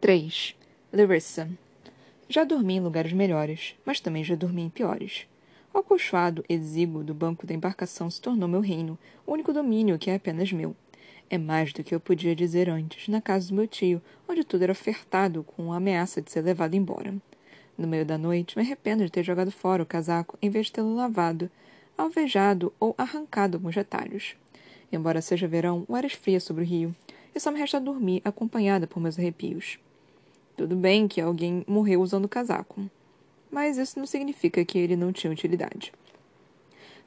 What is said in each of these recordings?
3. Larissa. Já dormi em lugares melhores, mas também já dormi em piores. O acolchoado exíguo do banco da embarcação se tornou meu reino, o único domínio que é apenas meu. É mais do que eu podia dizer antes, na casa do meu tio, onde tudo era ofertado com a ameaça de ser levado embora. No meio da noite, me arrependo de ter jogado fora o casaco em vez de tê-lo lavado, alvejado ou arrancado alguns retalhos. Embora seja verão, o ar esfria sobre o rio, e só me resta dormir acompanhada por meus arrepios. Tudo bem que alguém morreu usando o casaco, mas isso não significa que ele não tinha utilidade.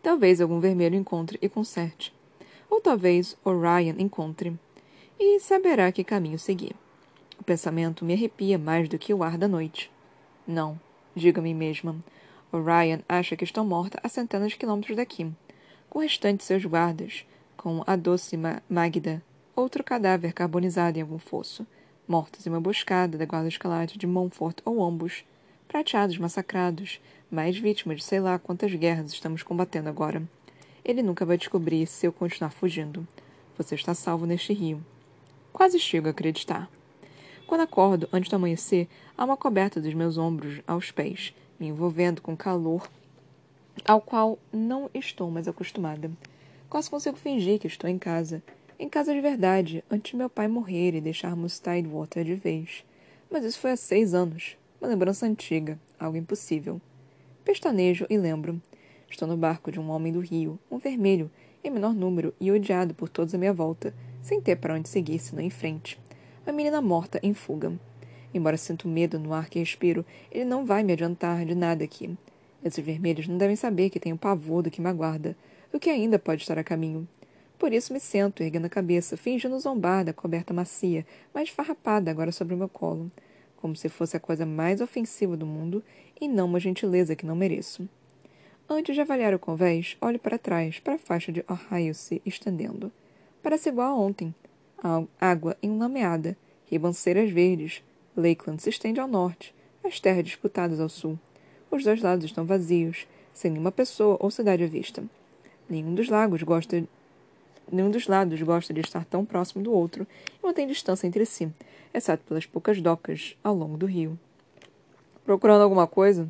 Talvez algum vermelho encontre e conserte. Ou talvez Orion encontre e saberá que caminho seguir. O pensamento me arrepia mais do que o ar da noite. Não, digo a mim mesma. Orion acha que estou morta a centenas de quilômetros daqui, com o restante de seus guardas, com a doce Magda, outro cadáver carbonizado em algum fosso, mortos em uma emboscada da guarda escalate de Montfort ou ambos, prateados massacrados, mais vítimas de sei lá quantas guerras estamos combatendo agora. Ele nunca vai descobrir se eu continuar fugindo. Você está salvo neste rio. Quase chego a acreditar. Quando acordo, antes do amanhecer, há uma coberta dos meus ombros aos pés, me envolvendo com calor ao qual não estou mais acostumada. Quase consigo fingir que estou em casa. Em casa de verdade, antes de meu pai morrer e deixarmos Tidewater de vez. Mas isso foi há seis anos. Uma lembrança antiga, algo impossível. Pestanejo e lembro. Estou no barco de um homem do rio, um vermelho, em menor número e odiado por todos à minha volta, sem ter para onde seguir senão em frente. Uma menina morta em fuga. Embora sinto medo no ar que respiro, ele não vai me adiantar de nada aqui. Esses vermelhos não devem saber que tenho pavor do que me aguarda, o que ainda pode estar a caminho. Por isso me sento, erguendo a cabeça, fingindo zombar da coberta macia, mas farrapada agora sobre o meu colo, como se fosse a coisa mais ofensiva do mundo e não uma gentileza que não mereço. Antes de avaliar o convés, olho para trás, para a faixa de Ohio se estendendo. Parece igual a ontem. A água enlameada, ribanceiras verdes. Lakeland se estende ao norte, as terras disputadas ao sul. Os dois lados estão vazios, sem nenhuma pessoa ou cidade à vista. Nenhum dos lagos gosta Nenhum dos lados gosta de estar tão próximo do outro e mantém distância entre si, exceto pelas poucas docas ao longo do rio. Procurando alguma coisa?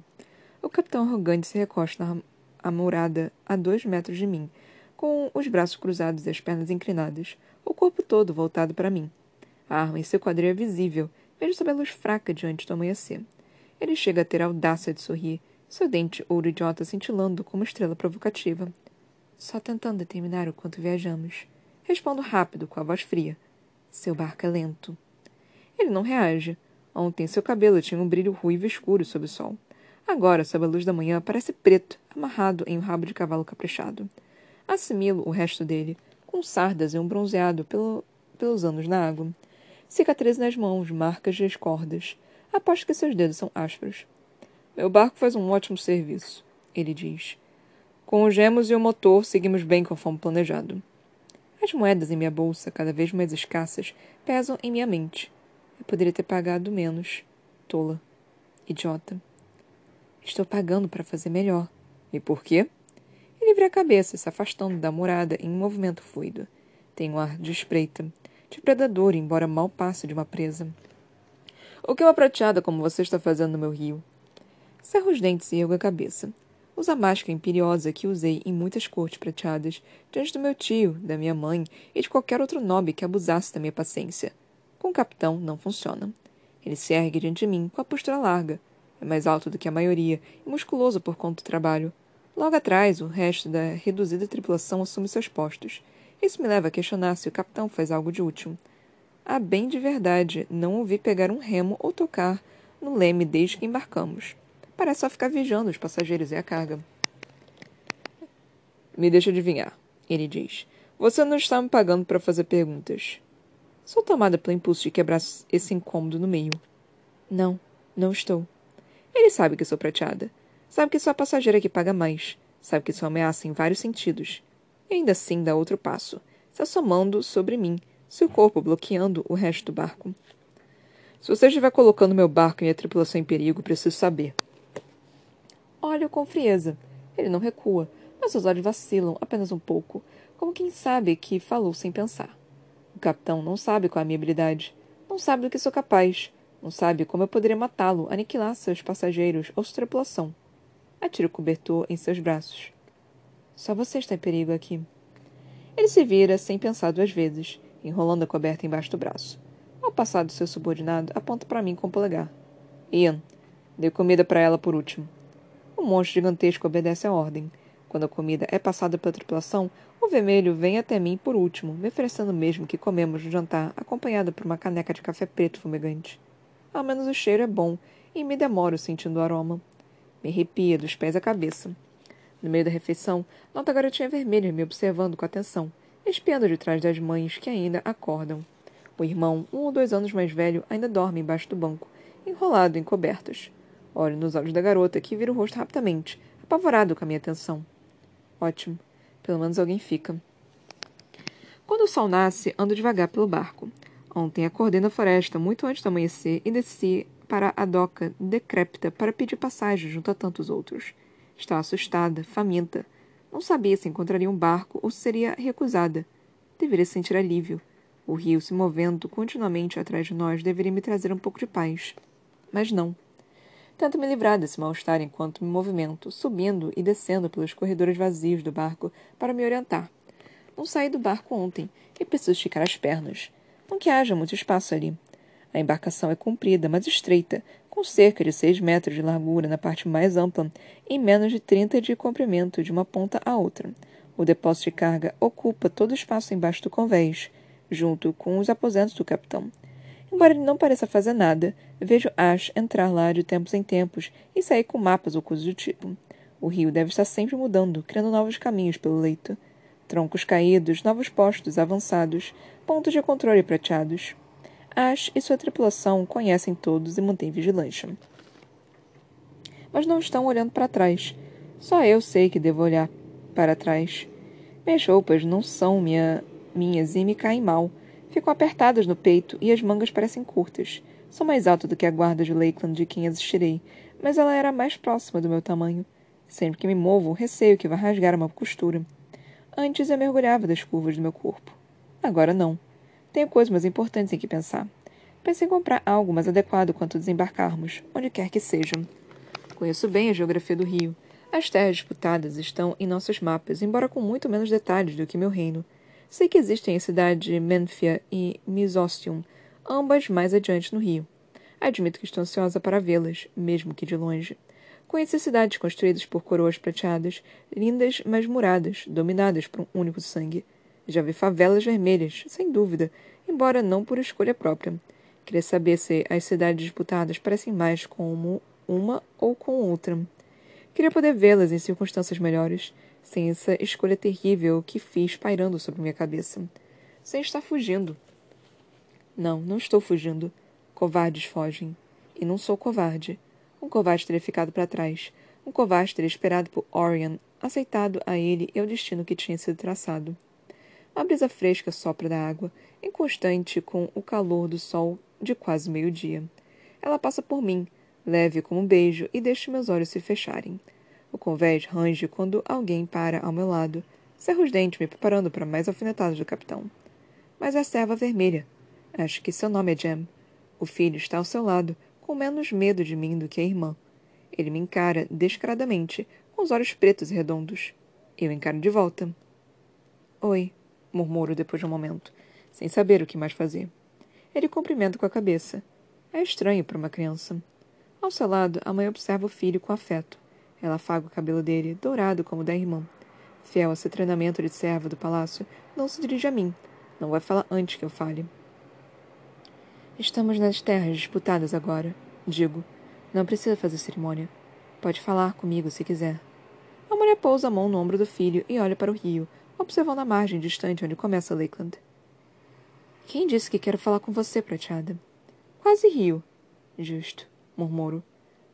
O capitão arrogante se recosta na amurada a dois metros de mim, com os braços cruzados e as pernas inclinadas, o corpo todo voltado para mim. A arma em seu quadril é visível, vejo sob a luz fraca diante do amanhecer. Ele chega a ter a audácia de sorrir, seu dente ouro idiota cintilando como estrela provocativa. Só tentando determinar o quanto viajamos. Respondo rápido, com a voz fria. Seu barco é lento. Ele não reage. Ontem seu cabelo tinha um brilho ruivo escuro sob o sol. Agora, sob a luz da manhã, parece preto, amarrado em um rabo de cavalo caprichado. Assimilo o resto dele, com sardas e um bronzeado pelo, pelos anos na água. Cicatrizes nas mãos, marcas de cordas. Aposto que seus dedos são ásperos. Meu barco faz um ótimo serviço, ele diz. Com os gemos e o motor, seguimos bem conforme planejado. As moedas em minha bolsa, cada vez mais escassas, pesam em minha mente. Eu poderia ter pagado menos. Tola. Idiota. Estou pagando para fazer melhor. E por quê? Ele vira a cabeça, se afastando da morada em um movimento fluido. Tem um ar de espreita, de predador, embora mal passe de uma presa. O que uma prateada como você está fazendo no meu rio? Cerro os dentes e ergo a cabeça. Usa a máscara imperiosa que usei em muitas cortes prateadas, diante do meu tio, da minha mãe e de qualquer outro nobre que abusasse da minha paciência. Com o capitão não funciona. Ele se ergue diante de mim com a postura larga, é mais alto do que a maioria e musculoso por conta do trabalho. Logo atrás, o resto da reduzida tripulação assume seus postos. Isso me leva a questionar se o capitão faz algo de útil. A bem de verdade, não ouvi pegar um remo ou tocar no leme desde que embarcamos. Parece só ficar vigiando os passageiros e a carga. Me deixa adivinhar, ele diz. Você não está me pagando para fazer perguntas. Sou tomada pelo impulso de quebrar esse incômodo no meio. Não, não estou. Ele sabe que sou prateada. Sabe que sou a passageira que paga mais. Sabe que sou ameaça em vários sentidos. E ainda assim dá outro passo, se assomando sobre mim, seu corpo bloqueando o resto do barco. Se você estiver colocando meu barco e minha tripulação em perigo, preciso saber. Olho com frieza. Ele não recua, mas seus olhos vacilam apenas um pouco, como quem sabe que falou sem pensar. O capitão não sabe qual é a minha habilidade. Não sabe do que sou capaz. Não sabe como eu poderia matá-lo, aniquilar seus passageiros ou sua tripulação. Atira o cobertor em seus braços. Só você está em perigo aqui. Ele se vira sem pensar duas vezes, enrolando a coberta embaixo do braço. Ao passar do seu subordinado, aponta para mim com o polegar. Ian, dê comida para ela por último. O monstro gigantesco obedece à ordem. Quando a comida é passada pela tripulação, o vermelho vem até mim por último, me oferecendo mesmo que comemos no jantar, acompanhado por uma caneca de café preto fumegante. Ao menos o cheiro é bom, e me demoro sentindo o aroma. Me arrepia dos pés à cabeça. No meio da refeição, noto a garotinha vermelha me observando com atenção, espiando de trás das mães que ainda acordam. O irmão, um ou dois anos mais velho, ainda dorme embaixo do banco, enrolado em cobertas. Olho nos olhos da garota, que vira o rosto rapidamente, apavorado com a minha atenção. Ótimo. Pelo menos alguém fica. Quando o sol nasce, ando devagar pelo barco. Ontem acordei na floresta muito antes do amanhecer e desci para a doca decrépita para pedir passagem junto a tantos outros. Estava assustada, faminta. Não sabia se encontraria um barco ou se seria recusada. Deveria sentir alívio. O rio se movendo continuamente atrás de nós deveria me trazer um pouco de paz. Mas não. Tento me livrar desse mal-estar enquanto me movimento, subindo e descendo pelos corredores vazios do barco para me orientar. Não saí do barco ontem e preciso esticar as pernas. Não que haja muito espaço ali. A embarcação é comprida, mas estreita, com cerca de seis metros de largura na parte mais ampla e menos de trinta de comprimento de uma ponta à outra. O depósito de carga ocupa todo o espaço embaixo do convés, junto com os aposentos do capitão. Embora ele não pareça fazer nada, vejo Ash entrar lá de tempos em tempos e sair com mapas ou coisas do tipo. O rio deve estar sempre mudando, criando novos caminhos pelo leito troncos caídos, novos postos avançados, pontos de controle prateados. Ash e sua tripulação conhecem todos e mantêm vigilância. Mas não estão olhando para trás. Só eu sei que devo olhar para trás. Minhas roupas não são minha, minhas e me caem mal. Ficam apertadas no peito e as mangas parecem curtas. Sou mais alta do que a guarda de Lakeland de quem assistirei, mas ela era mais próxima do meu tamanho. Sempre que me movo, receio que vá rasgar uma costura. Antes eu mergulhava das curvas do meu corpo. Agora não. Tenho coisas mais importantes em que pensar. Pensei em comprar algo mais adequado quanto desembarcarmos, onde quer que seja. Conheço bem a geografia do rio. As terras disputadas estão em nossos mapas, embora com muito menos detalhes do que meu reino. Sei que existem as cidades de Menfia e Misostium, ambas mais adiante no rio. Admito que estou ansiosa para vê-las, mesmo que de longe. Conheci cidades construídas por coroas prateadas, lindas mas muradas, dominadas por um único sangue. Já vi favelas vermelhas, sem dúvida, embora não por escolha própria. Queria saber se as cidades disputadas parecem mais como uma ou com outra. Queria poder vê-las em circunstâncias melhores, sem essa escolha terrível que fiz pairando sobre minha cabeça. Sem estar fugindo. Não, não estou fugindo. Covardes fogem. E não sou covarde. Um covarde teria ficado para trás. Um covarde teria esperado por Orion, aceitado a ele e ao destino que tinha sido traçado. A brisa fresca sopra da água, inconstante com o calor do sol de quase meio-dia. Ela passa por mim, leve como um beijo, e deixa meus olhos se fecharem. O convés range quando alguém para ao meu lado. Cerro os dentes, me preparando para mais alfinetadas do capitão. Mas é a serva vermelha. Acho que seu nome é Jem. O filho está ao seu lado, com menos medo de mim do que a irmã. Ele me encara descaradamente, com os olhos pretos e redondos. Eu encaro de volta. Oi, murmuro depois de um momento, sem saber o que mais fazer. Ele cumprimenta com a cabeça. É estranho para uma criança. Ao seu lado, a mãe observa o filho com afeto. Ela afaga o cabelo dele, dourado como o da irmã. Fiel a seu treinamento de serva do palácio, não se dirige a mim. Não vai falar antes que eu fale. Estamos nas terras disputadas agora, digo. Não precisa fazer cerimônia. Pode falar comigo se quiser. A mulher pousa a mão no ombro do filho e olha para o rio, observando a margem distante onde começa Lakeland. Quem disse que quero falar com você, prateada? Quase rio. Justo, murmuro.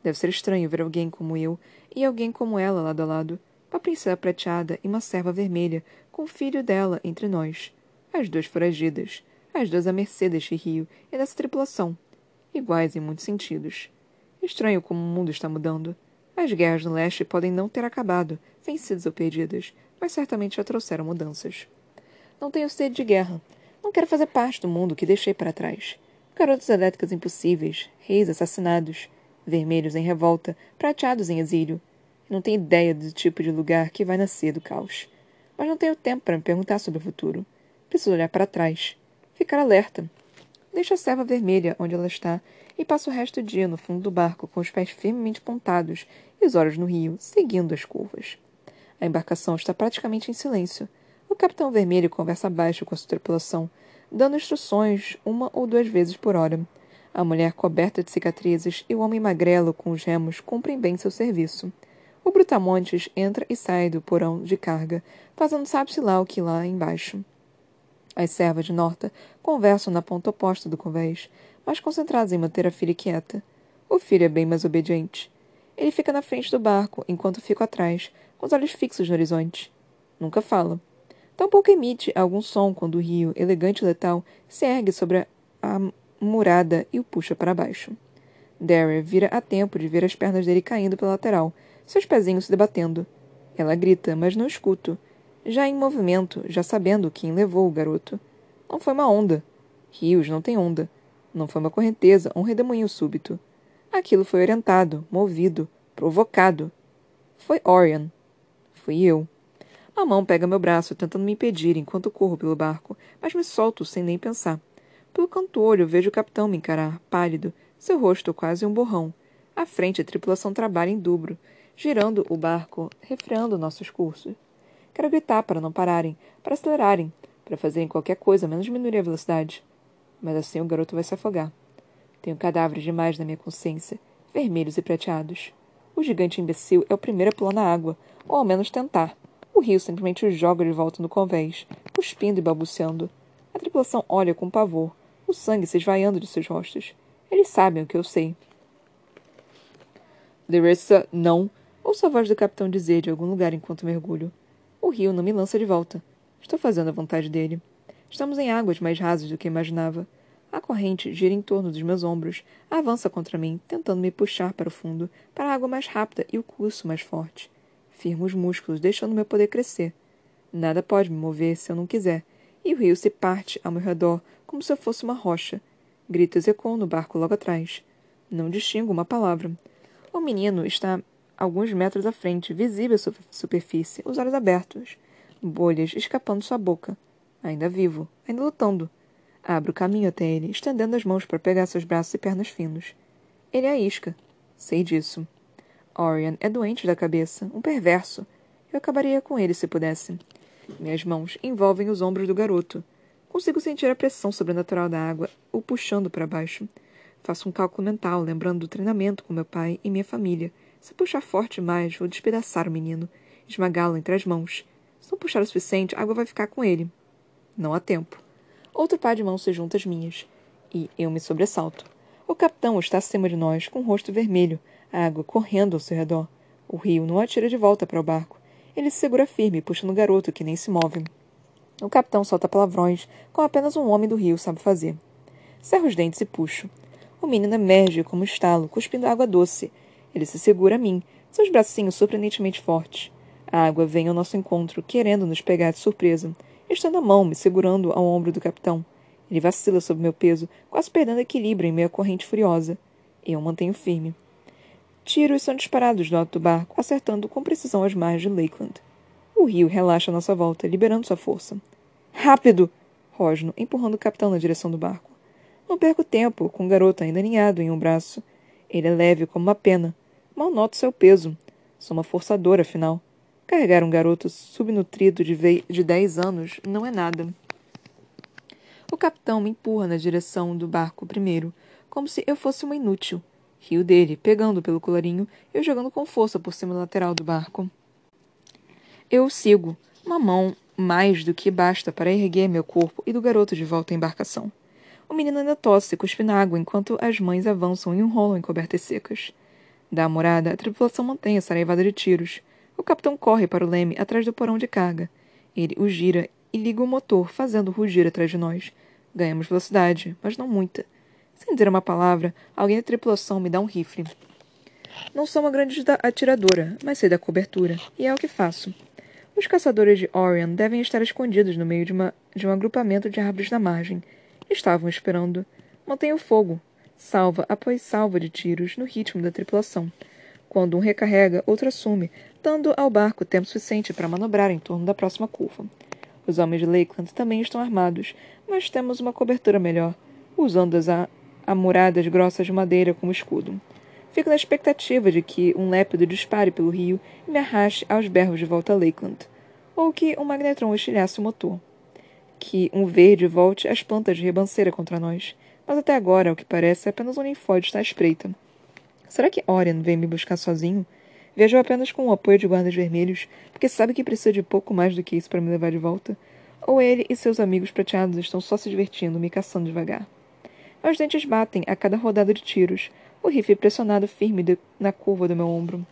Deve ser estranho ver alguém como eu e alguém como ela lado a lado. Uma princesa prateada e uma serva vermelha, com o filho dela entre nós. As duas foragidas as duas à mercê deste rio e dessa tripulação, iguais em muitos sentidos. Estranho como o mundo está mudando. As guerras no leste podem não ter acabado, vencidas ou perdidas, mas certamente já trouxeram mudanças. Não tenho sede de guerra. Não quero fazer parte do mundo que deixei para trás. garotas elétricas impossíveis, reis assassinados, vermelhos em revolta, prateados em exílio. não tenho ideia do tipo de lugar que vai nascer do caos. Mas não tenho tempo para me perguntar sobre o futuro. Preciso olhar para trás. Ficar alerta. Deixo a serva vermelha onde ela está e passo o resto do dia no fundo do barco com os pés firmemente pontados e os olhos no rio, seguindo as curvas. A embarcação está praticamente em silêncio. O capitão vermelho conversa baixo com a sua tripulação, dando instruções uma ou duas vezes por hora. A mulher coberta de cicatrizes e o homem magrelo com os remos cumprem bem seu serviço. O Brutamontes entra e sai do porão de carga, fazendo sabe-se lá o que lá embaixo. As servas de Norta conversam na ponta oposta do convés, mas concentradas em manter a filha quieta. O filho é bem mais obediente. Ele fica na frente do barco, enquanto fico atrás, com os olhos fixos no horizonte. Nunca fala. Tampouco emite algum som quando o rio, elegante e letal, se ergue sobre a murada e o puxa para baixo. Darry vira a tempo de ver as pernas dele caindo pela lateral, seus pezinhos se debatendo. Ela grita, mas não escuto. Já em movimento, já sabendo quem levou o garoto. Não foi uma onda. Rios não têm onda. Não foi uma correnteza um redemoinho súbito. Aquilo foi orientado, movido, provocado. Foi Orion. Fui eu. A mão pega meu braço, tentando me impedir enquanto corro pelo barco, mas me solto sem nem pensar. Pelo canto-olho, vejo o capitão me encarar, pálido, seu rosto quase um borrão. À frente, a tripulação trabalha em dobro, girando o barco, refreando nossos cursos. Quero gritar para não pararem, para acelerarem, para fazerem qualquer coisa menos diminuir a velocidade. Mas assim o garoto vai se afogar. Tenho cadáveres demais na minha consciência, vermelhos e prateados. O gigante imbecil é o primeiro a pular na água, ou ao menos tentar. O rio simplesmente o joga de volta no convés, cuspindo e balbuciando. A tripulação olha com pavor, o sangue se esvaiando de seus rostos. Eles sabem o que eu sei. Larissa, não, Ouço a voz do capitão dizer de algum lugar enquanto mergulho. O rio não me lança de volta. Estou fazendo a vontade dele. Estamos em águas mais rasas do que imaginava. A corrente gira em torno dos meus ombros, avança contra mim, tentando me puxar para o fundo, para a água mais rápida e o curso mais forte. Firmo os músculos, deixando meu poder crescer. Nada pode me mover se eu não quiser, e o rio se parte ao meu redor como se eu fosse uma rocha. Gritos ecoam no barco logo atrás. Não distingo uma palavra. O menino está alguns metros à frente, visível à superfície, os olhos abertos, bolhas escapando sua boca. Ainda vivo, ainda lutando. Abro o caminho até ele, estendendo as mãos para pegar seus braços e pernas finos. Ele é a isca. Sei disso. Orion é doente da cabeça, um perverso. Eu acabaria com ele se pudesse. Minhas mãos envolvem os ombros do garoto. Consigo sentir a pressão sobrenatural da água, o puxando para baixo. Faço um cálculo mental, lembrando do treinamento com meu pai e minha família, se puxar forte demais, vou despedaçar o menino, esmagá-lo entre as mãos. Se não puxar o suficiente, a água vai ficar com ele. Não há tempo. Outro par de mãos se junta às minhas. E eu me sobressalto. O capitão está acima de nós, com o rosto vermelho, a água correndo ao seu redor. O rio não atira de volta para o barco. Ele se segura firme, puxando o garoto, que nem se move. O capitão solta palavrões, como apenas um homem do rio sabe fazer. Cerro os dentes e puxo. O menino emerge como um estalo, cuspindo água doce, ele se segura a mim, seus bracinhos surpreendentemente fortes. A água vem ao nosso encontro, querendo nos pegar de surpresa. Estendo a mão, me segurando ao ombro do capitão. Ele vacila sob meu peso, quase perdendo equilíbrio em meio à corrente furiosa. Eu mantenho firme. Tiros são disparados do alto do barco, acertando com precisão as margens de Lakeland. O rio relaxa à nossa volta, liberando sua força. Rápido! Rosno, empurrando o capitão na direção do barco. Não perco tempo, com o garoto ainda aninhado em um braço. Ele é leve como uma pena, Mal noto seu peso. Sou uma forçadora, afinal. Carregar um garoto subnutrido de, de dez anos não é nada. O capitão me empurra na direção do barco primeiro, como se eu fosse uma inútil. Rio dele, pegando pelo colarinho e jogando com força por cima da lateral do barco. Eu o sigo, uma mão mais do que basta para erguer meu corpo e do garoto de volta à embarcação. O menino ainda tosse, cuspe na água enquanto as mães avançam e enrolam em cobertas secas. Da morada, a tripulação mantém a saraivada de tiros. O capitão corre para o leme atrás do porão de carga. Ele o gira e liga o motor, fazendo rugir atrás de nós. Ganhamos velocidade, mas não muita. Sem dizer uma palavra, alguém da tripulação me dá um rifle. Não sou uma grande atiradora, mas sei da cobertura, e é o que faço. Os caçadores de Orion devem estar escondidos no meio de, uma, de um agrupamento de árvores na margem. Estavam esperando. Mantém o fogo, salva após salva de tiros no ritmo da tripulação. Quando um recarrega, outro assume, dando ao barco tempo suficiente para manobrar em torno da próxima curva. Os homens de Lakeland também estão armados, mas temos uma cobertura melhor, usando as amuradas grossas de madeira como escudo. Fico na expectativa de que um lépido dispare pelo rio e me arraste aos berros de volta a Lakeland, ou que um magnetron estilhasse o motor. Que um verde volte as plantas de rebanceira contra nós, mas até agora, o que parece, apenas um linfóide está à espreita. Será que Orion vem me buscar sozinho? Viajou apenas com o apoio de guardas vermelhos, porque sabe que precisa de pouco mais do que isso para me levar de volta? Ou ele e seus amigos prateados estão só se divertindo, me caçando devagar? Meus dentes batem a cada rodada de tiros, o rifle pressionado firme de, na curva do meu ombro.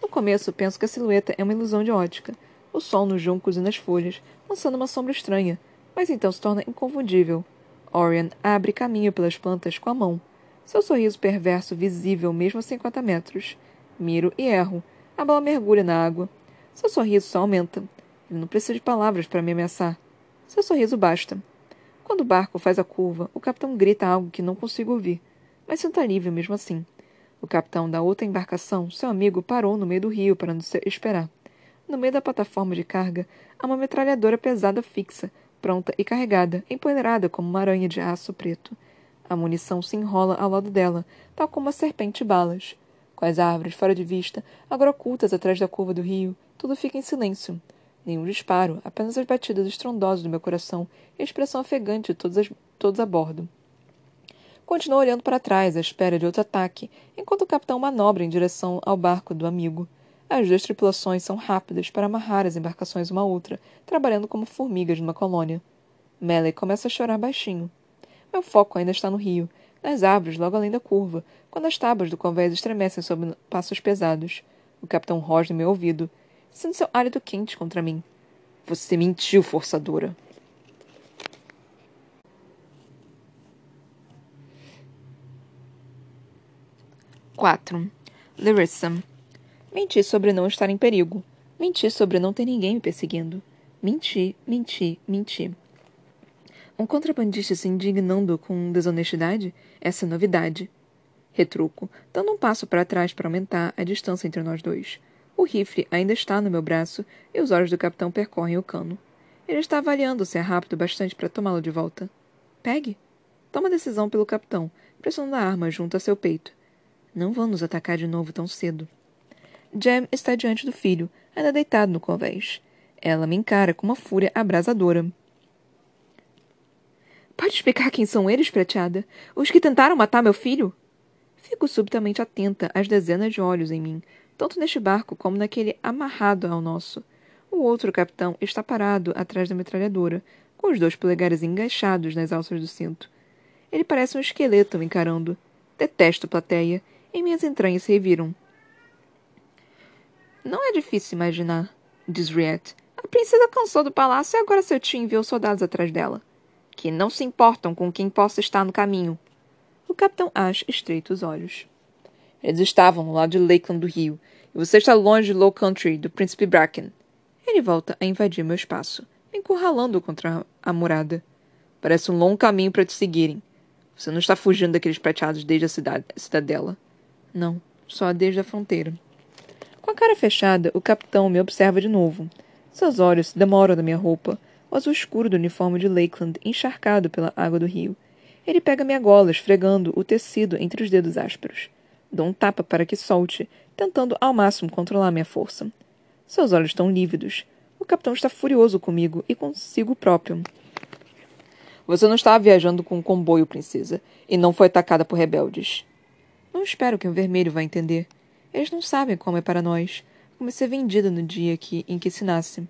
No começo, penso que a silhueta é uma ilusão de ótica, o sol nos juncos e nas folhas, lançando uma sombra estranha, mas então se torna inconfundível. Orion abre caminho pelas plantas com a mão, seu sorriso perverso visível mesmo a 50 metros. Miro e erro. A bola mergulha na água. Seu sorriso só aumenta. Ele não precisa de palavras para me ameaçar. Seu sorriso basta. Quando o barco faz a curva, o capitão grita algo que não consigo ouvir, mas sinto alívio mesmo assim. O capitão da outra embarcação, seu amigo, parou no meio do rio para nos esperar. No meio da plataforma de carga, há uma metralhadora pesada fixa, pronta e carregada, empoeirada como uma aranha de aço preto. A munição se enrola ao lado dela, tal como uma serpente balas. Com as árvores fora de vista, agora ocultas atrás da curva do rio, tudo fica em silêncio. Nenhum disparo, apenas as batidas estrondosas do meu coração e a expressão ofegante de todos, as, todos a bordo. Continuo olhando para trás, à espera de outro ataque, enquanto o capitão manobra em direção ao barco do amigo. As duas tripulações são rápidas para amarrar as embarcações uma à outra, trabalhando como formigas numa colônia. Melly começa a chorar baixinho. Meu foco ainda está no rio, nas árvores logo além da curva, quando as tábuas do convés estremecem sob passos pesados. O capitão rosna meu ouvido. Sinto seu hálito quente contra mim. Você mentiu, forçadora. Quatro. Larissa. Menti sobre não estar em perigo. Menti sobre não ter ninguém me perseguindo. Menti, menti, menti. Um contrabandista se indignando com desonestidade? Essa é novidade. Retruco, dando um passo para trás para aumentar a distância entre nós dois. O rifle ainda está no meu braço e os olhos do capitão percorrem o cano. Ele está avaliando se é rápido bastante para tomá-lo de volta. Pegue. Toma decisão pelo capitão, pressionando a arma junto a seu peito. Não vamos atacar de novo tão cedo. Jem está diante do filho, ainda deitado no convés. Ela me encara com uma fúria abrasadora. Pode explicar quem são eles, prateada? Os que tentaram matar meu filho? Fico subitamente atenta às dezenas de olhos em mim, tanto neste barco como naquele amarrado ao nosso. O outro capitão está parado atrás da metralhadora, com os dois polegares engaixados nas alças do cinto. Ele parece um esqueleto me encarando. Detesto plateia. Em minhas entranhas se reviram. Não é difícil imaginar, diz Riet. A princesa cansou do palácio e agora seu tio enviou soldados atrás dela. Que não se importam com quem possa estar no caminho. O capitão Ash estreita os olhos. Eles estavam no lado de Lakeland do rio, e você está longe de Low Country, do Príncipe Bracken. Ele volta a invadir meu espaço, encurralando contra a murada. Parece um longo caminho para te seguirem. Você não está fugindo daqueles prateados desde a cidade, a cidadela. Não, só desde a fronteira. Com a cara fechada, o capitão me observa de novo. Seus olhos se demoram na minha roupa, o azul escuro do uniforme de Lakeland encharcado pela água do rio. Ele pega minha gola, esfregando o tecido entre os dedos ásperos. Dou um tapa para que solte, tentando ao máximo controlar minha força. Seus olhos estão lívidos. O capitão está furioso comigo e consigo próprio. Você não estava viajando com um comboio, princesa, e não foi atacada por rebeldes. Não espero que o vermelho vá entender. Eles não sabem como é para nós. Como ser vendida no dia que, em que se nasce.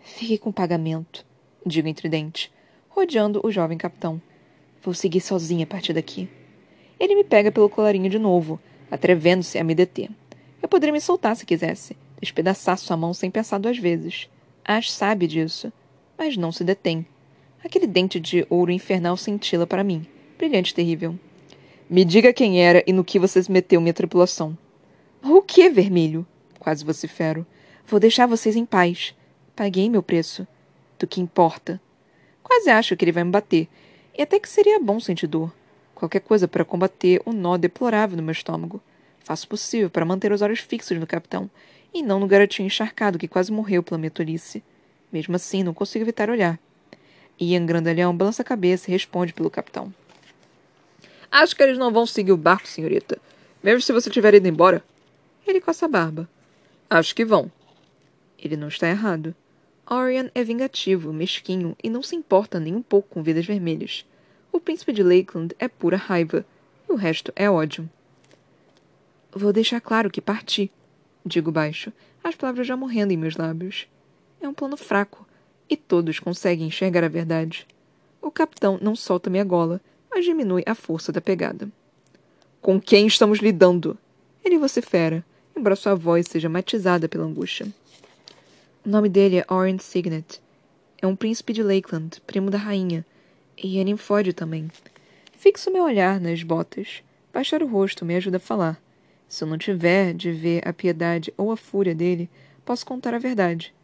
Fique com o pagamento, digo entre dentes, rodeando o jovem capitão. Vou seguir sozinha a partir daqui. Ele me pega pelo colarinho de novo, atrevendo-se a me deter. Eu poderia me soltar se quisesse, despedaçar sua mão sem pensar duas vezes. Ash sabe disso, mas não se detém. Aquele dente de ouro infernal cintila para mim, brilhante terrível. Me diga quem era e no que você meteu minha tripulação. O que, vermelho? Quase vocifero. Vou deixar vocês em paz. Paguei meu preço. Do que importa. Quase acho que ele vai me bater. E até que seria bom sentir dor Qualquer coisa para combater o nó deplorável no meu estômago. Faço o possível para manter os olhos fixos no capitão, e não no garotinho encharcado que quase morreu pela minha tolice. Mesmo assim, não consigo evitar olhar. Ian Grandalhão balança a cabeça e responde pelo capitão. Acho que eles não vão seguir o barco, senhorita. Mesmo se você tiver ido embora. Ele coça a barba. Acho que vão. Ele não está errado. Orion é vingativo, mesquinho e não se importa nem um pouco com vidas vermelhas. O príncipe de Lakeland é pura raiva, e o resto é ódio. Vou deixar claro que parti, digo baixo, as palavras já morrendo em meus lábios. É um plano fraco, e todos conseguem enxergar a verdade. O capitão não solta minha gola, mas diminui a força da pegada. Com quem estamos lidando? Ele vocifera, embora sua voz seja matizada pela angústia. O nome dele é Oren Signet. É um príncipe de Lakeland, primo da rainha, e ninfóide também. Fixo meu olhar nas botas. Baixar o rosto me ajuda a falar. Se eu não tiver de ver a piedade ou a fúria dele, posso contar a verdade.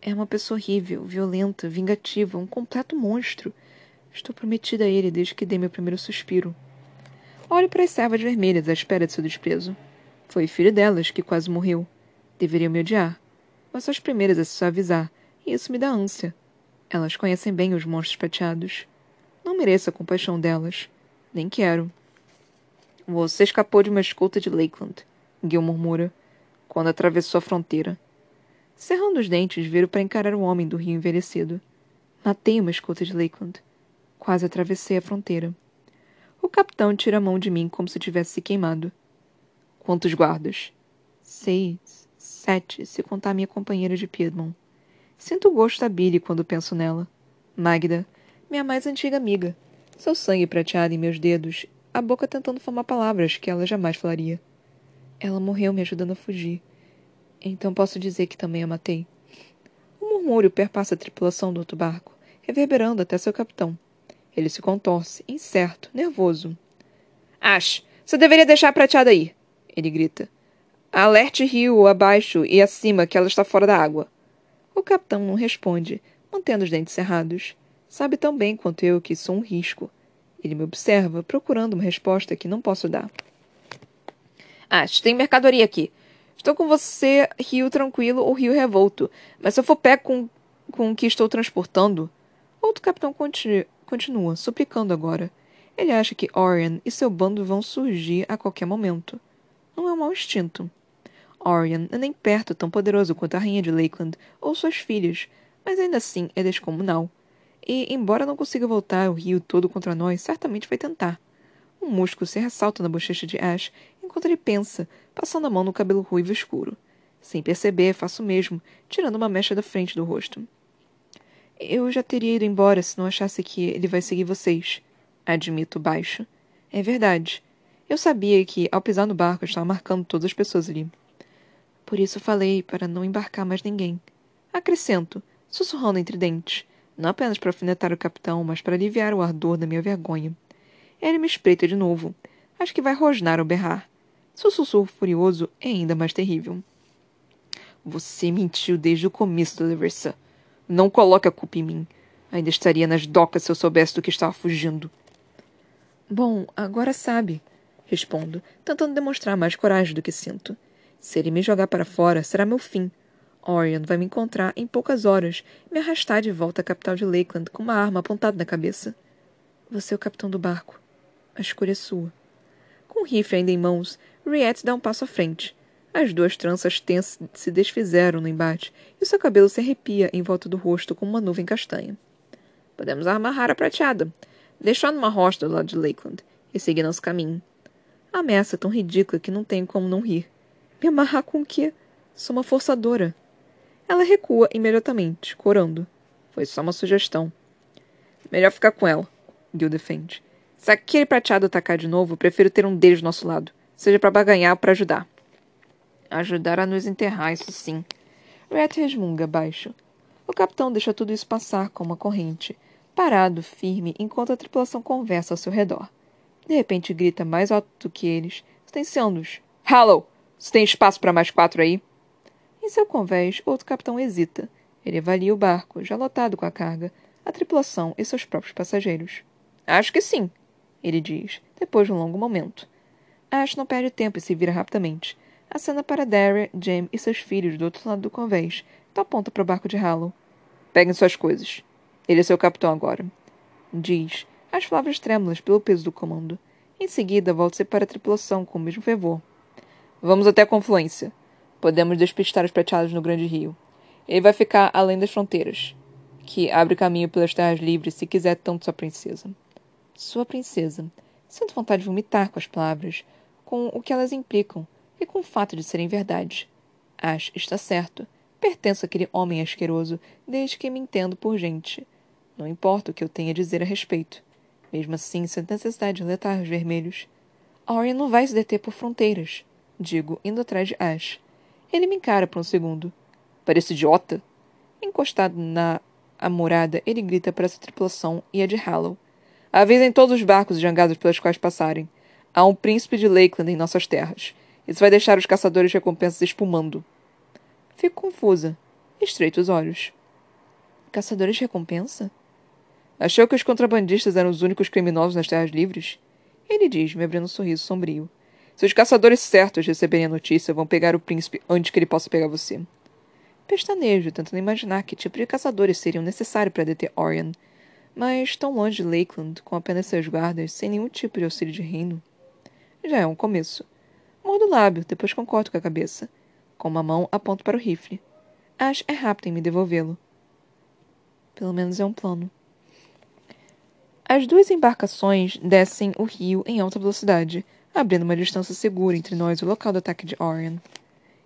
É uma pessoa horrível, violenta, vingativa, um completo monstro. Estou prometida a ele desde que dei meu primeiro suspiro. Olho para as servas vermelhas à espera de seu desprezo. Foi filho delas que quase morreu. Deveriam me odiar. Mas são as primeiras a se suavizar, e isso me dá ânsia. Elas conhecem bem os monstros prateados. Não mereço a compaixão delas. Nem quero. Você escapou de uma escolta de Lakeland, Gil murmura, quando atravessou a fronteira. Cerrando os dentes, viro para encarar o homem do rio envelhecido. Matei uma escolta de Lakeland. Quase atravessei a fronteira. O capitão tira a mão de mim como se tivesse se queimado. Quantos guardas? Seis, sete, se contar minha companheira de Piedmont. Sinto o gosto da Billy quando penso nela. Magda, minha mais antiga amiga. Seu sangue prateado em meus dedos, a boca tentando formar palavras que ela jamais falaria. Ela morreu me ajudando a fugir. Então posso dizer que também a matei. Um murmúrio perpassa a tripulação do outro barco, reverberando até seu capitão. Ele se contorce, incerto, nervoso. Ash, você deveria deixar a prateada aí, ele grita. Alerte rio abaixo e acima que ela está fora da água. O capitão não responde, mantendo os dentes cerrados. Sabe tão bem quanto eu que sou um risco. Ele me observa, procurando uma resposta que não posso dar. Ash, tem mercadoria aqui. Estou com você, rio tranquilo ou rio revolto. Mas se eu for pé com, com o que estou transportando. Outro capitão continu, continua, suplicando agora. Ele acha que Orion e seu bando vão surgir a qualquer momento. Não é um mau instinto. Orion é nem perto tão poderoso quanto a rainha de Lakeland ou suas filhas, mas ainda assim é descomunal. E, embora não consiga voltar o rio todo contra nós, certamente vai tentar. Um músculo se ressalta na bochecha de Ash enquanto ele pensa, passando a mão no cabelo ruivo escuro. Sem perceber, faço o mesmo, tirando uma mecha da frente do rosto. Eu já teria ido embora se não achasse que ele vai seguir vocês. Admito baixo. É verdade. Eu sabia que, ao pisar no barco, estava marcando todas as pessoas ali. Por isso falei para não embarcar mais ninguém. Acrescento, sussurrando entre dentes, não apenas para alfinetar o capitão, mas para aliviar o ardor da minha vergonha. Ele me espreita de novo. Acho que vai rosnar ou berrar. Seu sussurro furioso é ainda mais terrível. Você mentiu desde o começo, Leversa. Não coloque a culpa em mim. Ainda estaria nas docas se eu soubesse do que estava fugindo. Bom, agora sabe, respondo, tentando demonstrar mais coragem do que sinto. Se ele me jogar para fora, será meu fim. Orion vai me encontrar em poucas horas e me arrastar de volta à capital de Lakeland com uma arma apontada na cabeça. Você é o capitão do barco. A escolha é sua. Com o rifle ainda em mãos, Riette dá um passo à frente. As duas tranças tensas se desfizeram no embate e seu cabelo se arrepia em volta do rosto como uma nuvem castanha. Podemos amarrar a prateada, deixar numa rocha do lado de Lakeland e seguir nosso caminho. A ameaça é tão ridícula que não tenho como não rir. Me amarrar com o quê? Sou uma forçadora. Ela recua imediatamente, corando. Foi só uma sugestão. Melhor ficar com ela, Gil defende. Se aquele prateado atacar de novo, prefiro ter um deles do nosso lado seja para baganhar ou para ajudar. Ajudar a nos enterrar, isso sim. Rat resmunga baixo. O capitão deixa tudo isso passar como uma corrente, parado, firme, enquanto a tripulação conversa ao seu redor. De repente grita mais alto do que eles, sentenciando-os. Hallow! Você tem espaço para mais quatro aí? Em seu convés, outro capitão hesita. Ele avalia o barco, já lotado com a carga, a tripulação e seus próprios passageiros. Acho que sim, ele diz, depois de um longo momento. Ash não perde tempo e se vira rapidamente. Acena para Daria, Jem e seus filhos do outro lado do convés. Então aponta para o barco de Hallow. Peguem suas coisas. Ele é seu capitão agora. Diz, as palavras trêmulas pelo peso do comando. Em seguida, volta-se para a tripulação com o mesmo fervor. Vamos até a confluência. Podemos despistar os prateados no grande rio. Ele vai ficar além das fronteiras, que abre caminho pelas terras livres se quiser tanto sua princesa. Sua princesa. Sinto vontade de vomitar com as palavras, com o que elas implicam e com o fato de serem verdade. Ash está certo. Pertenço àquele homem asqueroso desde que me entendo por gente. Não importa o que eu tenha a dizer a respeito. Mesmo assim, sinto necessidade de letar os vermelhos. Orion não vai se deter por fronteiras, digo, indo atrás de Ash. Ele me encara por um segundo. Parece idiota. Encostado na amorada, ele grita para essa tripulação e a de Hallow. Avisem todos os barcos jangadas pelas quais passarem. Há um príncipe de Lakeland em nossas terras. Isso vai deixar os caçadores de recompensas espumando. Fico confusa. Estreito os olhos. Caçadores de recompensa? Achou que os contrabandistas eram os únicos criminosos nas terras livres? Ele diz, me abrindo um sorriso sombrio. Se os caçadores certos receberem a notícia, vão pegar o príncipe antes que ele possa pegar você. Pestanejo, tentando imaginar que tipo de caçadores seriam necessários para deter Orion, mas tão longe de Lakeland, com apenas seus guardas, sem nenhum tipo de auxílio de reino. Já é um começo. Mordo o lábio, depois concordo com a cabeça. Com uma mão, aponto para o rifle. Ash é rápido em me devolvê-lo. Pelo menos é um plano. As duas embarcações descem o rio em alta velocidade, abrindo uma distância segura entre nós e o local do ataque de Orion.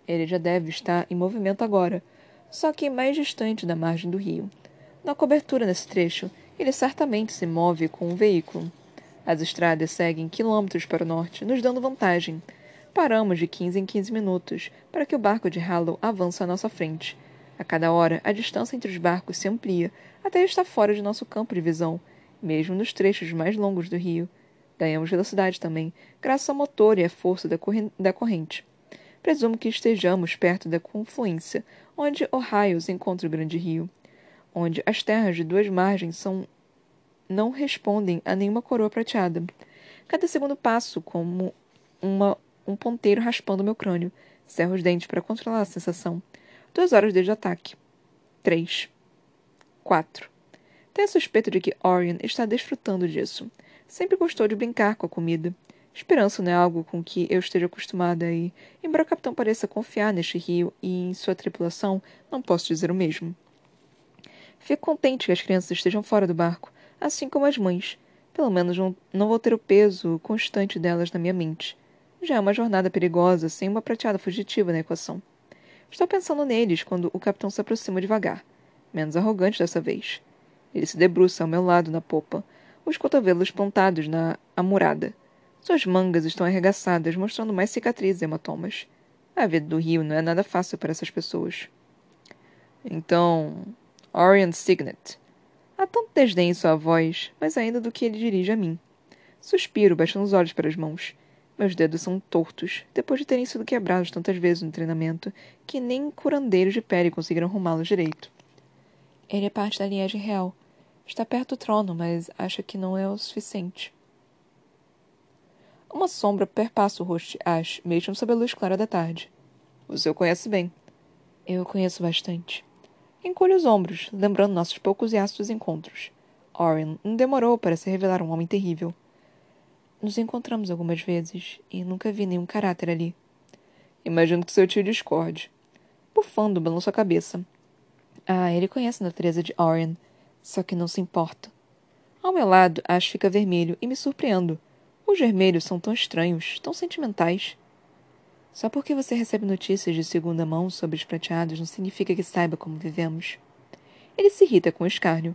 Ele já deve estar em movimento agora, só que mais distante da margem do rio. Na cobertura nesse trecho, ele certamente se move com um veículo. As estradas seguem quilômetros para o norte, nos dando vantagem. Paramos de 15 em 15 minutos para que o barco de Hallow avance à nossa frente. A cada hora, a distância entre os barcos se amplia até estar fora de nosso campo de visão, mesmo nos trechos mais longos do rio. Ganhamos velocidade também, graças ao motor e à força da corrente. Presumo que estejamos perto da confluência, onde Ohio se encontra o grande rio, onde as terras de duas margens são não respondem a nenhuma coroa prateada. Cada segundo passo, como uma, um ponteiro raspando meu crânio. Cerro os dentes para controlar a sensação. Duas horas desde o ataque. Três. Quatro. Tenho suspeita de que Orion está desfrutando disso. Sempre gostou de brincar com a comida. Esperança não é algo com que eu esteja acostumada e, embora o capitão pareça confiar neste rio e em sua tripulação, não posso dizer o mesmo. Fico contente que as crianças estejam fora do barco, assim como as mães. Pelo menos não, vou ter o peso constante delas na minha mente. Já é uma jornada perigosa, sem uma prateada fugitiva na equação. Estou pensando neles quando o capitão se aproxima devagar, menos arrogante dessa vez. Ele se debruça ao meu lado na popa, os cotovelos pontados na amurada. Suas mangas estão arregaçadas, mostrando mais cicatrizes e hematomas. A vida do rio não é nada fácil para essas pessoas. Então, Orion Signet. Há tanto desdém em sua voz, mas ainda do que ele dirige a mim. Suspiro, baixando os olhos para as mãos. Meus dedos são tortos, depois de terem sido quebrados tantas vezes no treinamento, que nem curandeiros de pele conseguiram arrumá-los direito. Ele é parte da linhagem real. Está perto do trono, mas acha que não é o suficiente. Uma sombra perpassa o rosto de Ash, mesmo sob a luz clara da tarde. Você o conhece bem. Eu conheço bastante. Encolho os ombros, lembrando nossos poucos e ácidos encontros. Orion não demorou para se revelar um homem terrível. Nos encontramos algumas vezes e nunca vi nenhum caráter ali. Imagino que seu tio discorde. Bufando, balanço a cabeça. Ah, ele conhece a natureza de Orion, só que não se importa. Ao meu lado, Ash fica vermelho e me surpreendo. Os vermelhos são tão estranhos, tão sentimentais. Só porque você recebe notícias de segunda mão sobre os prateados não significa que saiba como vivemos. Ele se irrita com o escárnio.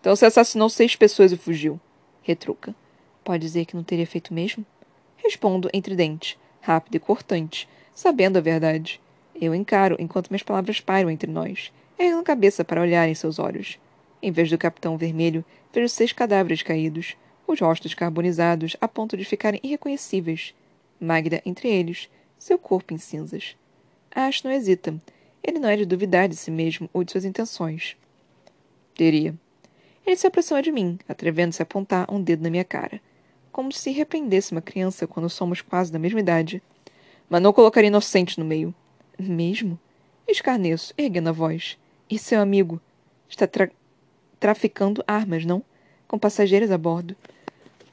Então você assassinou seis pessoas e fugiu. Retruca. Pode dizer que não teria feito mesmo? Respondo entre dentes, rápido e cortante, sabendo a verdade. Eu encaro enquanto minhas palavras pairam entre nós, erguendo a cabeça para olhar em seus olhos. Em vez do capitão vermelho, vejo seis cadáveres caídos, os rostos carbonizados a ponto de ficarem irreconhecíveis. Magda entre eles, seu corpo em cinzas. Ash não hesita. Ele não é de duvidar de si mesmo ou de suas intenções. Teria. Ele se aproxima de mim, atrevendo-se a apontar um dedo na minha cara. como se repreendesse uma criança quando somos quase da mesma idade. Mas não colocaria inocente no meio. Mesmo? Escarneço, erguendo a voz. E seu amigo? Está tra traficando armas, não? Com passageiros a bordo.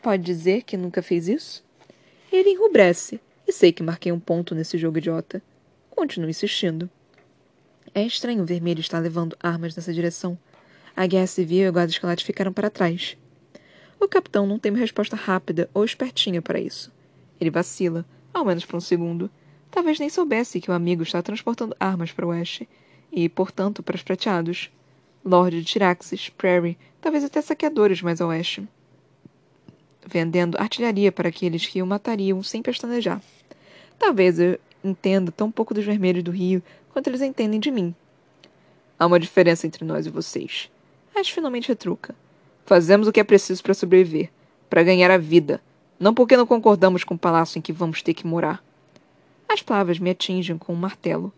Pode dizer que nunca fez isso? Ele enrubrece, e sei que marquei um ponto nesse jogo idiota. Continuo insistindo. É estranho o vermelho estar levando armas nessa direção. A guerra civil e a guarda escalate ficaram para trás. O capitão não tem uma resposta rápida ou espertinha para isso. Ele vacila, ao menos por um segundo. Talvez nem soubesse que o amigo está transportando armas para o oeste, e, portanto, para os prateados. Lorde de Tiraxis, Prairie, talvez até saqueadores mais a oeste. Vendendo artilharia para aqueles que o matariam sem pestanejar. Talvez eu entenda tão pouco dos vermelhos do rio quanto eles entendem de mim. Há uma diferença entre nós e vocês. Ash finalmente retruca. Fazemos o que é preciso para sobreviver, para ganhar a vida, não porque não concordamos com o palácio em que vamos ter que morar. As palavras me atingem com um martelo.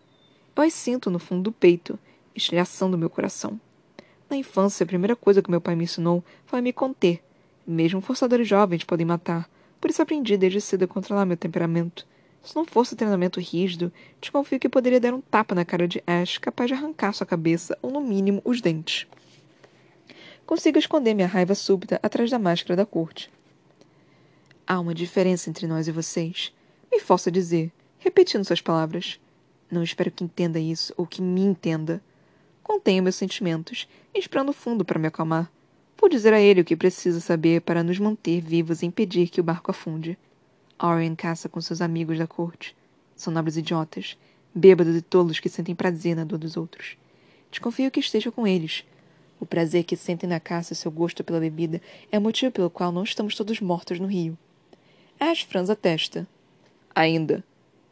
Eu as sinto no fundo do peito, estilhaçando meu coração. Na infância, a primeira coisa que meu pai me ensinou foi me conter. Mesmo forçadores jovens podem matar, por isso aprendi desde cedo a controlar meu temperamento. Se não fosse treinamento rígido, desconfio que poderia dar um tapa na cara de Ash capaz de arrancar sua cabeça ou, no mínimo, os dentes. Consigo esconder minha raiva súbita atrás da máscara da corte. Há uma diferença entre nós e vocês. Me forço a dizer, repetindo suas palavras. Não espero que entenda isso ou que me entenda. Contenho meus sentimentos, esperando fundo para me acalmar. Vou dizer a ele o que precisa saber para nos manter vivos e impedir que o barco afunde. Orion caça com seus amigos da corte. São nobres idiotas, bêbados e tolos que sentem prazer na dor dos outros. Desconfio que esteja com eles, o prazer que sentem na caça e seu gosto pela bebida é o motivo pelo qual não estamos todos mortos no rio. Ash franza a testa. Ainda.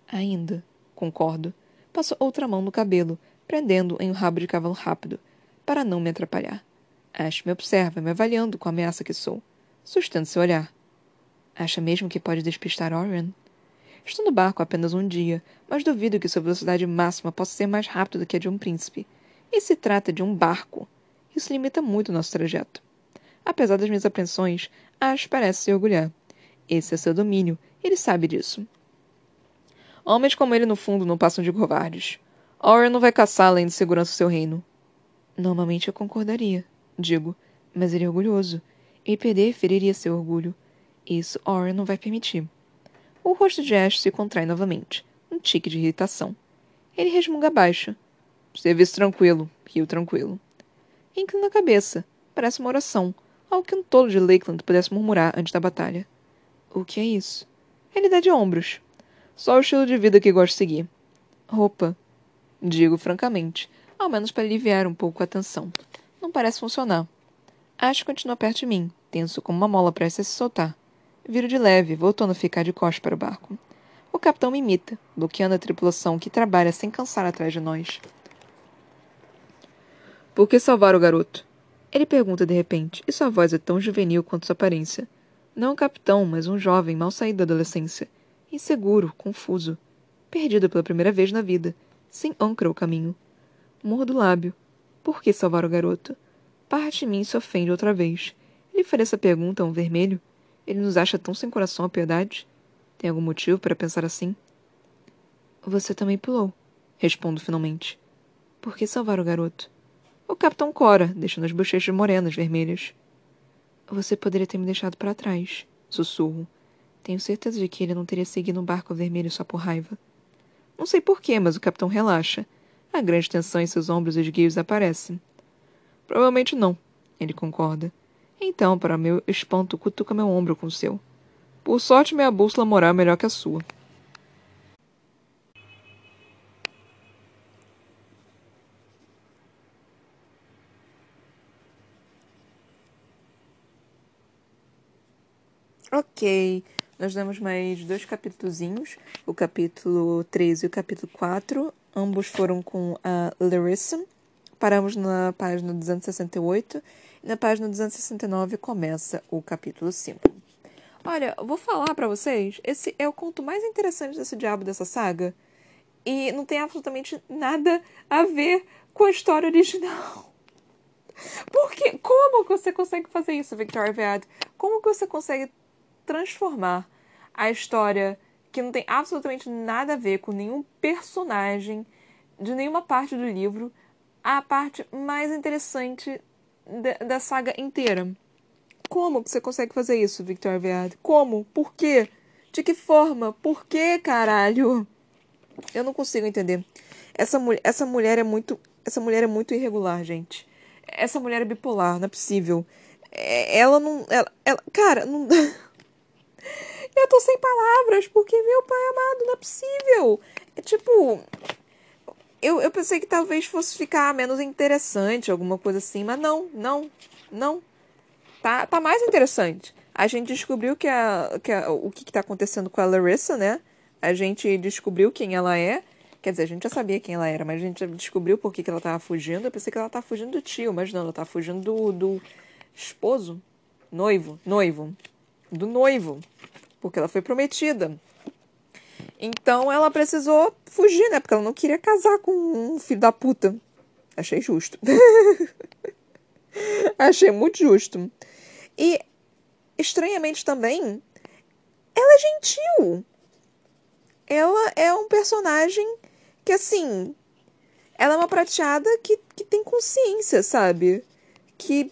Ainda. Concordo. Passo outra mão no cabelo, prendendo em um rabo de cavalo rápido, para não me atrapalhar. Ash me observa, me avaliando com a ameaça que sou. Sustento seu olhar. Acha mesmo que pode despistar Orion? Estou no barco apenas um dia, mas duvido que sua velocidade máxima possa ser mais rápida do que a de um príncipe. E se trata de um barco. Isso limita muito o nosso trajeto. Apesar das minhas apreensões, Ash parece se orgulhar. Esse é seu domínio, ele sabe disso. Homens como ele, no fundo, não passam de covardes. Orion não vai caçar além de segurança o seu reino. Normalmente eu concordaria, digo, mas ele é orgulhoso. E perder feriria seu orgulho. Isso Orion não vai permitir. O rosto de Ash se contrai novamente, um tique de irritação. Ele resmunga baixo. Serviço tranquilo, rio tranquilo inclina a cabeça. Parece uma oração, algo que um tolo de Lakeland pudesse murmurar antes da batalha. O que é isso? Ele dá de ombros. Só o estilo de vida que gosto de seguir. Roupa. Digo francamente, ao menos para aliviar um pouco a tensão. Não parece funcionar. Acho que continua perto de mim, tenso como uma mola prestes a se soltar. Viro de leve, voltando a ficar de costas para o barco. O capitão me imita, bloqueando a tripulação que trabalha sem cansar atrás de nós. Por que salvar o garoto? Ele pergunta de repente, e sua voz é tão juvenil quanto sua aparência. Não um capitão, mas um jovem mal saído da adolescência. Inseguro, confuso. Perdido pela primeira vez na vida, sem âncora o caminho. Mordo o lábio. Por que salvar o garoto? Parte de mim se ofende outra vez. Ele faria essa pergunta a um vermelho? Ele nos acha tão sem coração a piedade? Tem algum motivo para pensar assim? Você também pulou, respondo finalmente. Por que salvar o garoto? O capitão cora, deixando as bochechas morenas vermelhas. Você poderia ter me deixado para trás, sussurro. Tenho certeza de que ele não teria seguido um barco vermelho só por raiva. Não sei porquê, mas o capitão relaxa. A grande tensão em seus ombros esguios aparece. Provavelmente não, ele concorda. Então, para meu espanto, cutuca meu ombro com o seu. Por sorte, minha bússola moral é melhor que a sua. Ok, nós damos mais dois capítulozinhos, o capítulo 13 e o capítulo 4. Ambos foram com a Larissa. Paramos na página 268 e na página 269 começa o capítulo 5. Olha, vou falar para vocês, esse é o conto mais interessante desse diabo dessa saga e não tem absolutamente nada a ver com a história original. Porque como você consegue fazer isso, Victoria Viad? Como que você consegue transformar a história que não tem absolutamente nada a ver com nenhum personagem de nenhuma parte do livro a parte mais interessante da, da saga inteira. Como que você consegue fazer isso, Victor Vead? Como? Por quê? De que forma? Por quê, caralho? Eu não consigo entender. Essa, essa mulher é muito. Essa mulher é muito irregular, gente. Essa mulher é bipolar, não é possível. É, ela não. Ela, ela, cara, não. Eu tô sem palavras, porque meu pai amado, não é possível. É tipo. Eu, eu pensei que talvez fosse ficar menos interessante, alguma coisa assim, mas não, não, não. Tá, tá mais interessante. A gente descobriu que, a, que a, o que, está acontecendo com a Larissa, né? A gente descobriu quem ela é. Quer dizer, a gente já sabia quem ela era, mas a gente descobriu por que, que ela tava fugindo. Eu pensei que ela tava fugindo do tio, mas não, ela tava fugindo do, do esposo, noivo, noivo, do noivo, porque ela foi prometida. Então ela precisou fugir, né? Porque ela não queria casar com um filho da puta. Achei justo. Achei muito justo. E, estranhamente também, ela é gentil. Ela é um personagem que, assim. Ela é uma prateada que, que tem consciência, sabe? Que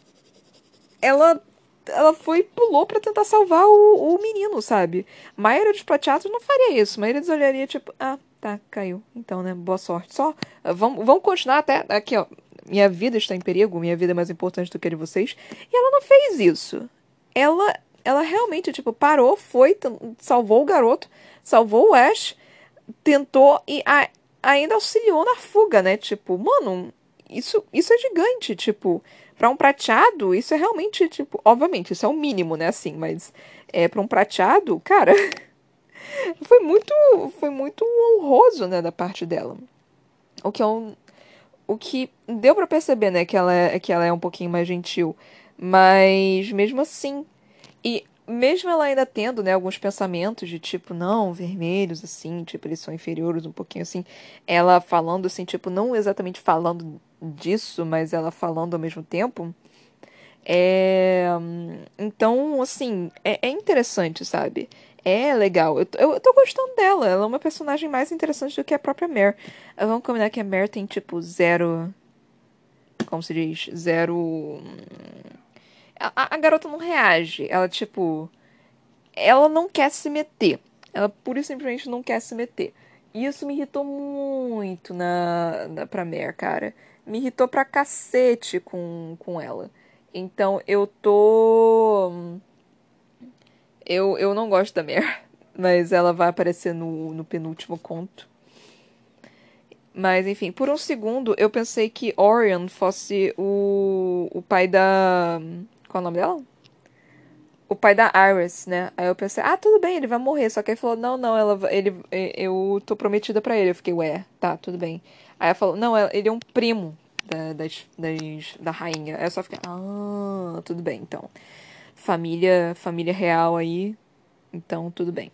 ela ela foi pulou para tentar salvar o, o menino, sabe? A maioria dos prateados não faria isso. A maioria eles olharia tipo, ah, tá, caiu. Então, né? Boa sorte. Só, vamos, vamos continuar até aqui, ó minha vida está em perigo, minha vida é mais importante do que a de vocês. E ela não fez isso. Ela, ela realmente, tipo, parou, foi, salvou o garoto, salvou o Ash, tentou e a, ainda auxiliou na fuga, né? Tipo, mano, isso, isso é gigante, tipo, para um prateado, isso é realmente, tipo, obviamente, isso é o mínimo, né, assim, mas é para um prateado, cara, foi muito, foi muito honroso, né, da parte dela. O que é um, o que deu para perceber, né, que ela, é, que ela é um pouquinho mais gentil. Mas mesmo assim. E mesmo ela ainda tendo, né, alguns pensamentos de tipo, não, vermelhos, assim, tipo, eles são inferiores um pouquinho assim. Ela falando assim, tipo, não exatamente falando disso, mas ela falando ao mesmo tempo. É... Então, assim, é, é interessante, sabe? é legal. Eu, eu, eu tô gostando dela. Ela é uma personagem mais interessante do que a própria Mare. Vamos combinar que a Mare tem, tipo, zero. Como se diz? Zero. A, a garota não reage. Ela, tipo. Ela não quer se meter. Ela pura e simplesmente não quer se meter. E isso me irritou muito na, na, pra Mare, cara. Me irritou pra cacete com, com ela. Então eu tô eu, eu não gosto da Mare, mas ela vai aparecer no, no penúltimo conto. Mas, enfim, por um segundo eu pensei que Orion fosse o, o pai da. Qual é o nome dela? O pai da Iris, né? Aí eu pensei, ah, tudo bem, ele vai morrer. Só que ele falou, não, não, ela, ele, eu tô prometida para ele. Eu fiquei, ué, tá, tudo bem. Aí ela falou, não, ele é um primo da, das, das, da rainha. Aí eu só fiquei, ah, tudo bem, então família, família real aí, então tudo bem.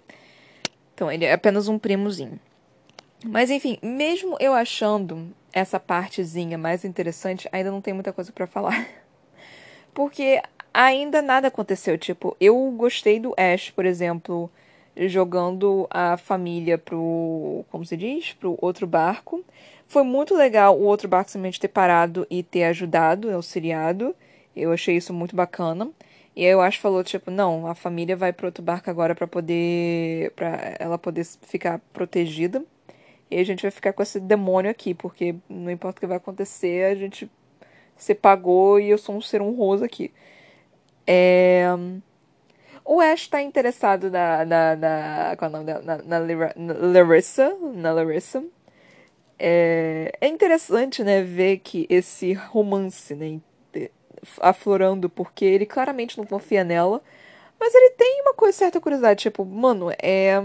Então ele é apenas um primozinho. Mas enfim, mesmo eu achando essa partezinha mais interessante, ainda não tem muita coisa para falar. Porque ainda nada aconteceu, tipo, eu gostei do Ash, por exemplo, jogando a família pro, como se diz, pro outro barco. Foi muito legal o outro barco simplesmente ter parado e ter ajudado, auxiliado. Eu achei isso muito bacana. E aí eu acho falou, tipo, não, a família vai pro outro barco agora para poder. para ela poder ficar protegida. E a gente vai ficar com esse demônio aqui, porque não importa o que vai acontecer, a gente se pagou e eu sou um ser honroso aqui. É... O Ash tá interessado na. na, na qual é o nome dela? Na, na, na Larissa. Na Larissa. É, é interessante, né, ver que esse romance, né, aflorando porque ele claramente não confia nela. Mas ele tem uma coisa, certa curiosidade, tipo, mano, é.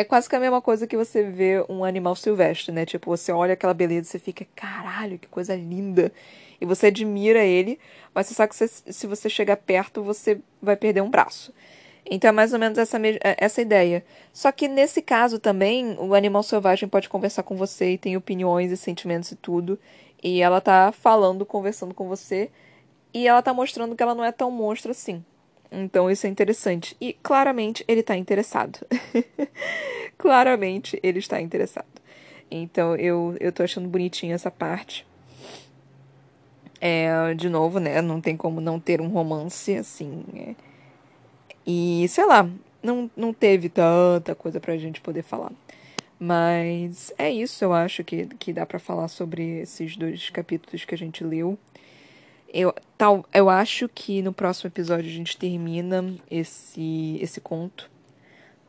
É quase que a mesma coisa que você vê um animal silvestre, né? Tipo, você olha aquela beleza e fica, caralho, que coisa linda. E você admira ele, mas você sabe que você, se você chegar perto, você vai perder um braço. Então é mais ou menos essa, é, essa ideia. Só que nesse caso também, o animal selvagem pode conversar com você e tem opiniões e sentimentos e tudo. E ela tá falando, conversando com você. E ela tá mostrando que ela não é tão monstro assim. Então isso é interessante. E claramente ele está interessado. claramente ele está interessado. Então eu, eu tô achando bonitinho essa parte. É, de novo, né? Não tem como não ter um romance, assim. É. E, sei lá, não, não teve tanta coisa pra gente poder falar. Mas é isso, eu acho que, que dá para falar sobre esses dois capítulos que a gente leu. Eu, tal, eu acho que no próximo episódio a gente termina esse, esse conto,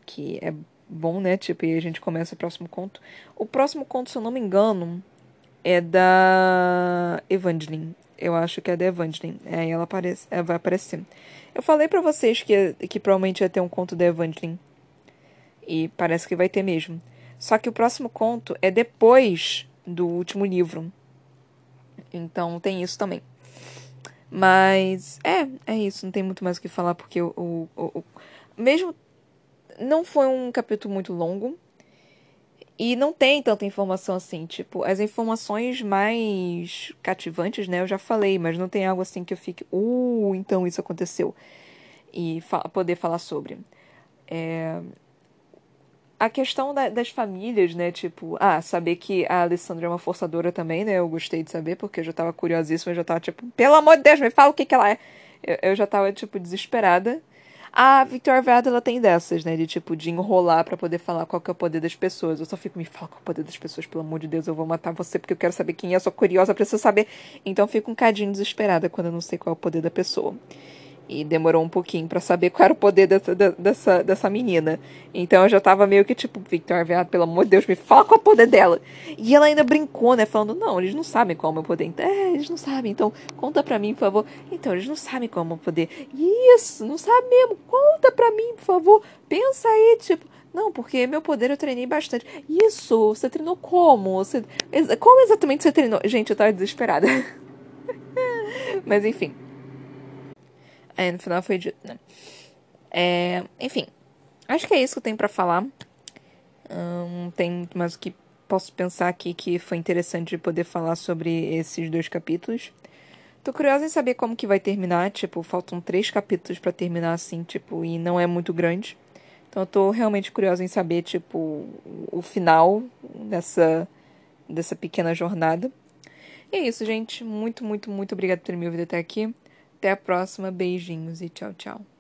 que é bom, né? Tipo, e a gente começa o próximo conto. O próximo conto, se eu não me engano, é da Evangeline. Eu acho que é da Evangeline. Aí ela, aparece, ela vai aparecer. Eu falei para vocês que, que provavelmente ia ter um conto da Evangeline. E parece que vai ter mesmo. Só que o próximo conto é depois do último livro. Então tem isso também. Mas é, é isso. Não tem muito mais o que falar, porque o, o, o, mesmo. Não foi um capítulo muito longo. E não tem tanta informação assim. Tipo, as informações mais cativantes, né? Eu já falei, mas não tem algo assim que eu fique. Uh, então isso aconteceu. E fa poder falar sobre. É, a questão da, das famílias, né? Tipo, ah, saber que a Alessandra é uma forçadora também, né? Eu gostei de saber, porque eu já tava curiosíssima, eu já tava tipo, pelo amor de Deus, me fala o que que ela é. Eu, eu já tava, tipo, desesperada. A Victoria Verde, ela tem dessas, né? De tipo, de enrolar para poder falar qual que é o poder das pessoas. Eu só fico, me fala qual é o poder das pessoas, pelo amor de Deus, eu vou matar você porque eu quero saber quem é, eu sou curiosa, preciso saber. Então fico um cadinho desesperada quando eu não sei qual é o poder da pessoa. E demorou um pouquinho para saber qual era o poder dessa, dessa, dessa menina. Então eu já tava meio que tipo, Victor, viado, pelo amor de Deus, me fala qual é o poder dela. E ela ainda brincou, né? Falando, não, eles não sabem qual é o meu poder. É, eles não sabem. Então, conta pra mim, por favor. Então, eles não sabem qual é o meu poder. Isso, não sabe mesmo. Conta pra mim, por favor. Pensa aí, tipo. Não, porque meu poder eu treinei bastante. Isso, você treinou como? Você, como exatamente você treinou? Gente, eu tava desesperada. Mas enfim. É, no final foi dito, né? É, enfim, acho que é isso que eu tenho para falar. Não tem mais o que posso pensar aqui que foi interessante de poder falar sobre esses dois capítulos. Tô curiosa em saber como que vai terminar, tipo, faltam três capítulos para terminar assim, tipo, e não é muito grande. Então eu tô realmente curiosa em saber, tipo, o final dessa, dessa pequena jornada. E é isso, gente. Muito, muito, muito obrigada por ter me ouvido até aqui. Até a próxima. Beijinhos e tchau, tchau.